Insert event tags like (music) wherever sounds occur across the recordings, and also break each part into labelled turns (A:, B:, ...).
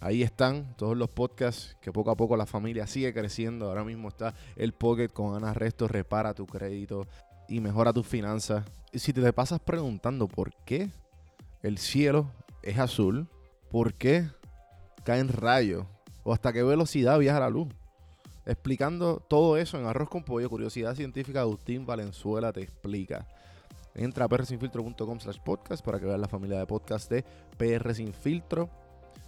A: ahí están todos los podcasts que poco a poco la familia sigue creciendo. Ahora mismo está el Pocket con Ana Resto, repara tu crédito y mejora tus finanzas. Y si te pasas preguntando por qué el cielo es azul, por qué caen rayos o hasta qué velocidad viaja la luz. Explicando todo eso en Arroz con Pollo, Curiosidad Científica, Agustín Valenzuela te explica. Entra a prsinfiltro.com slash podcast para que veas la familia de podcast de PR Sin Filtro.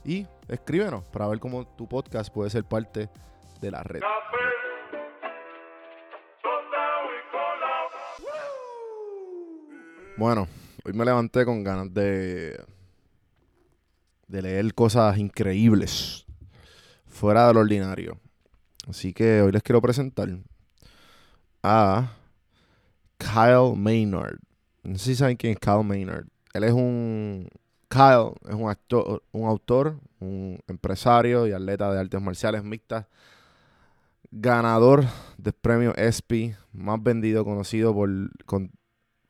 A: Y escríbenos para ver cómo tu podcast puede ser parte de la red. Bueno, hoy me levanté con ganas de, de leer cosas increíbles, fuera de lo ordinario. Así que hoy les quiero presentar a Kyle Maynard. No sé si saben quién es Kyle Maynard. Él es un. Kyle es un actor, un autor, un empresario y atleta de artes marciales mixtas. Ganador del premio ESPY, más vendido, conocido por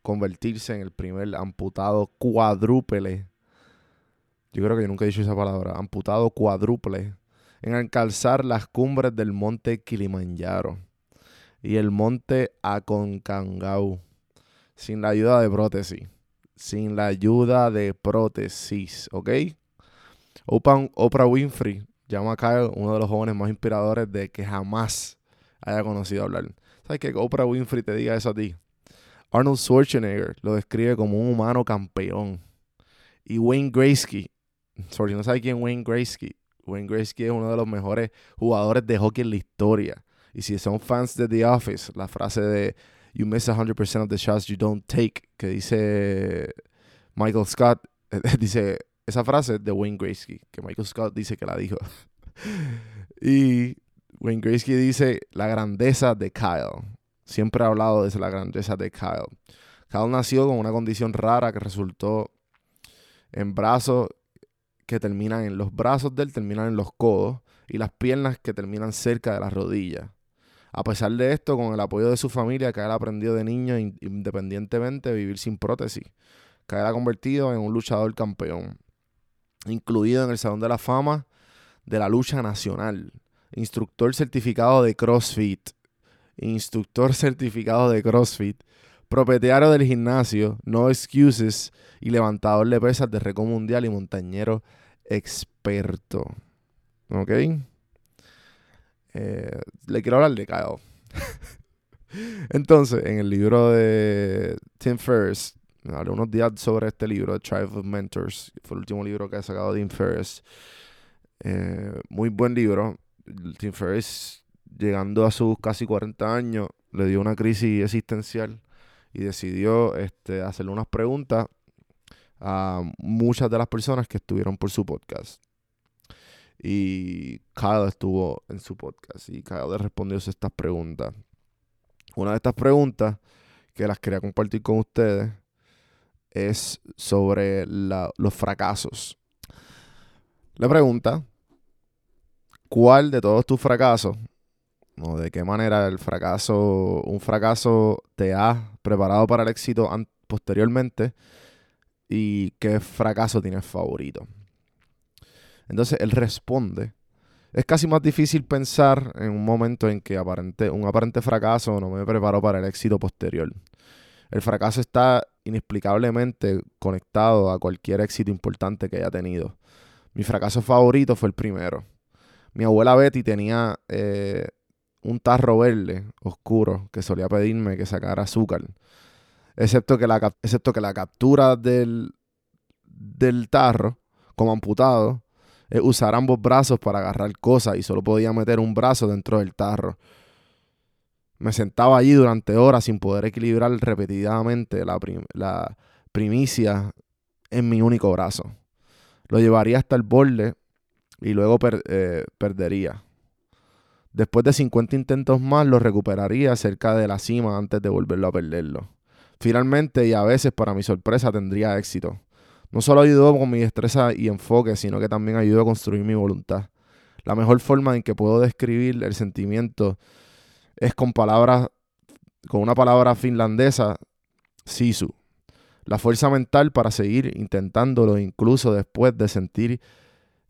A: convertirse en el primer amputado cuadrúpele. Yo creo que yo nunca he dicho esa palabra. Amputado cuadrúpele. En alcanzar las cumbres del monte Kilimanjaro y el monte Aconcagua sin la ayuda de prótesis. Sin la ayuda de prótesis, ¿ok? Oprah, Winfrey llama a Kyle uno de los jóvenes más inspiradores de que jamás haya conocido hablar. ¿Sabes que Oprah Winfrey te diga eso a ti? Arnold Schwarzenegger lo describe como un humano campeón. Y Wayne Gretzky, sorry, no sabe quién Wayne Gretzky. Wayne Gretzky es uno de los mejores jugadores de hockey en la historia. Y si son fans de The Office, la frase de You miss 100% of the shots you don't take, que dice Michael Scott, (laughs) dice esa frase de Wayne Gretzky, que Michael Scott dice que la dijo. (laughs) y Wayne Gretzky dice la grandeza de Kyle. Siempre ha hablado de la grandeza de Kyle. Kyle nació con una condición rara que resultó en brazos que terminan en los brazos de él, terminan en los codos y las piernas que terminan cerca de las rodillas. A pesar de esto, con el apoyo de su familia, Kyle aprendió de niño independientemente vivir sin prótesis. Kyle ha convertido en un luchador campeón, incluido en el Salón de la Fama de la Lucha Nacional, instructor certificado de CrossFit, instructor certificado de CrossFit, propietario del gimnasio No Excuses y levantador de pesas de récord mundial y montañero experto. ¿Ok? Eh, le quiero hablar de Kyle. (laughs) Entonces, en el libro de Tim Ferriss, hablé unos días sobre este libro, Tribe of Mentors. Fue el último libro que ha sacado Tim Ferriss. Eh, muy buen libro. Tim Ferriss, llegando a sus casi 40 años, le dio una crisis existencial y decidió este, hacerle unas preguntas a muchas de las personas que estuvieron por su podcast. Y Kyle estuvo en su podcast y Kyle le respondió estas preguntas. Una de estas preguntas que las quería compartir con ustedes es sobre los fracasos. Le pregunta, ¿cuál de todos tus fracasos o de qué manera el fracaso, un fracaso te ha preparado para el éxito posteriormente y qué fracaso tienes favorito. Entonces él responde. Es casi más difícil pensar en un momento en que aparente, un aparente fracaso no me preparó para el éxito posterior. El fracaso está inexplicablemente conectado a cualquier éxito importante que haya tenido. Mi fracaso favorito fue el primero. Mi abuela Betty tenía eh, un tarro verde oscuro que solía pedirme que sacara azúcar. Excepto que la, excepto que la captura del, del tarro, como amputado, usar ambos brazos para agarrar cosas y solo podía meter un brazo dentro del tarro. Me sentaba allí durante horas sin poder equilibrar repetidamente la, la primicia en mi único brazo. Lo llevaría hasta el borde y luego eh, perdería. Después de 50 intentos más, lo recuperaría cerca de la cima antes de volverlo a perderlo. Finalmente, y a veces para mi sorpresa, tendría éxito. No solo ayudó con mi destreza y enfoque, sino que también ayudó a construir mi voluntad. La mejor forma en que puedo describir el sentimiento es con palabras, con una palabra finlandesa, sisu. La fuerza mental para seguir intentándolo incluso después de sentir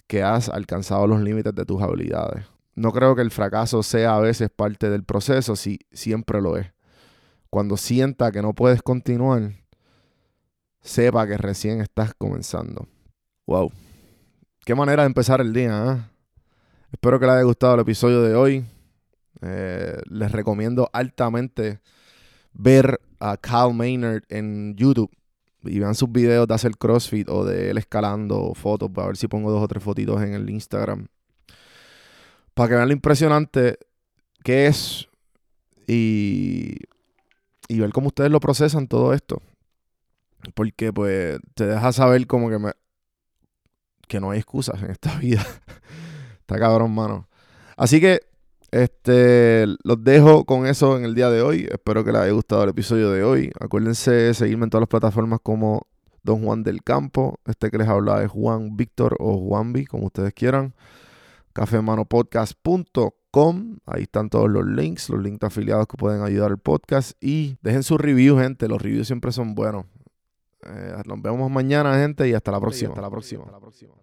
A: que has alcanzado los límites de tus habilidades. No creo que el fracaso sea a veces parte del proceso, si siempre lo es. Cuando sienta que no puedes continuar, sepa que recién estás comenzando. Wow. Qué manera de empezar el día, ¿eh? Espero que les haya gustado el episodio de hoy. Eh, les recomiendo altamente ver a Kyle Maynard en YouTube y vean sus videos de hacer CrossFit o de él escalando fotos, para ver si pongo dos o tres fotitos en el Instagram. Para que vean lo impresionante que es y, y ver cómo ustedes lo procesan todo esto. Porque pues te deja saber como que me, que no hay excusas en esta (laughs) vida. Está cabrón, mano. Así que este, los dejo con eso en el día de hoy. Espero que les haya gustado el episodio de hoy. Acuérdense de seguirme en todas las plataformas como Don Juan del Campo. Este que les habla es Juan Víctor o Juanvi, como ustedes quieran. cafemanopodcast.com. Ahí están todos los links, los links afiliados que pueden ayudar al podcast. Y dejen su review, gente. Los reviews siempre son buenos. Eh, nos vemos mañana, gente, y hasta la próxima. hasta la próxima. Hasta la próxima.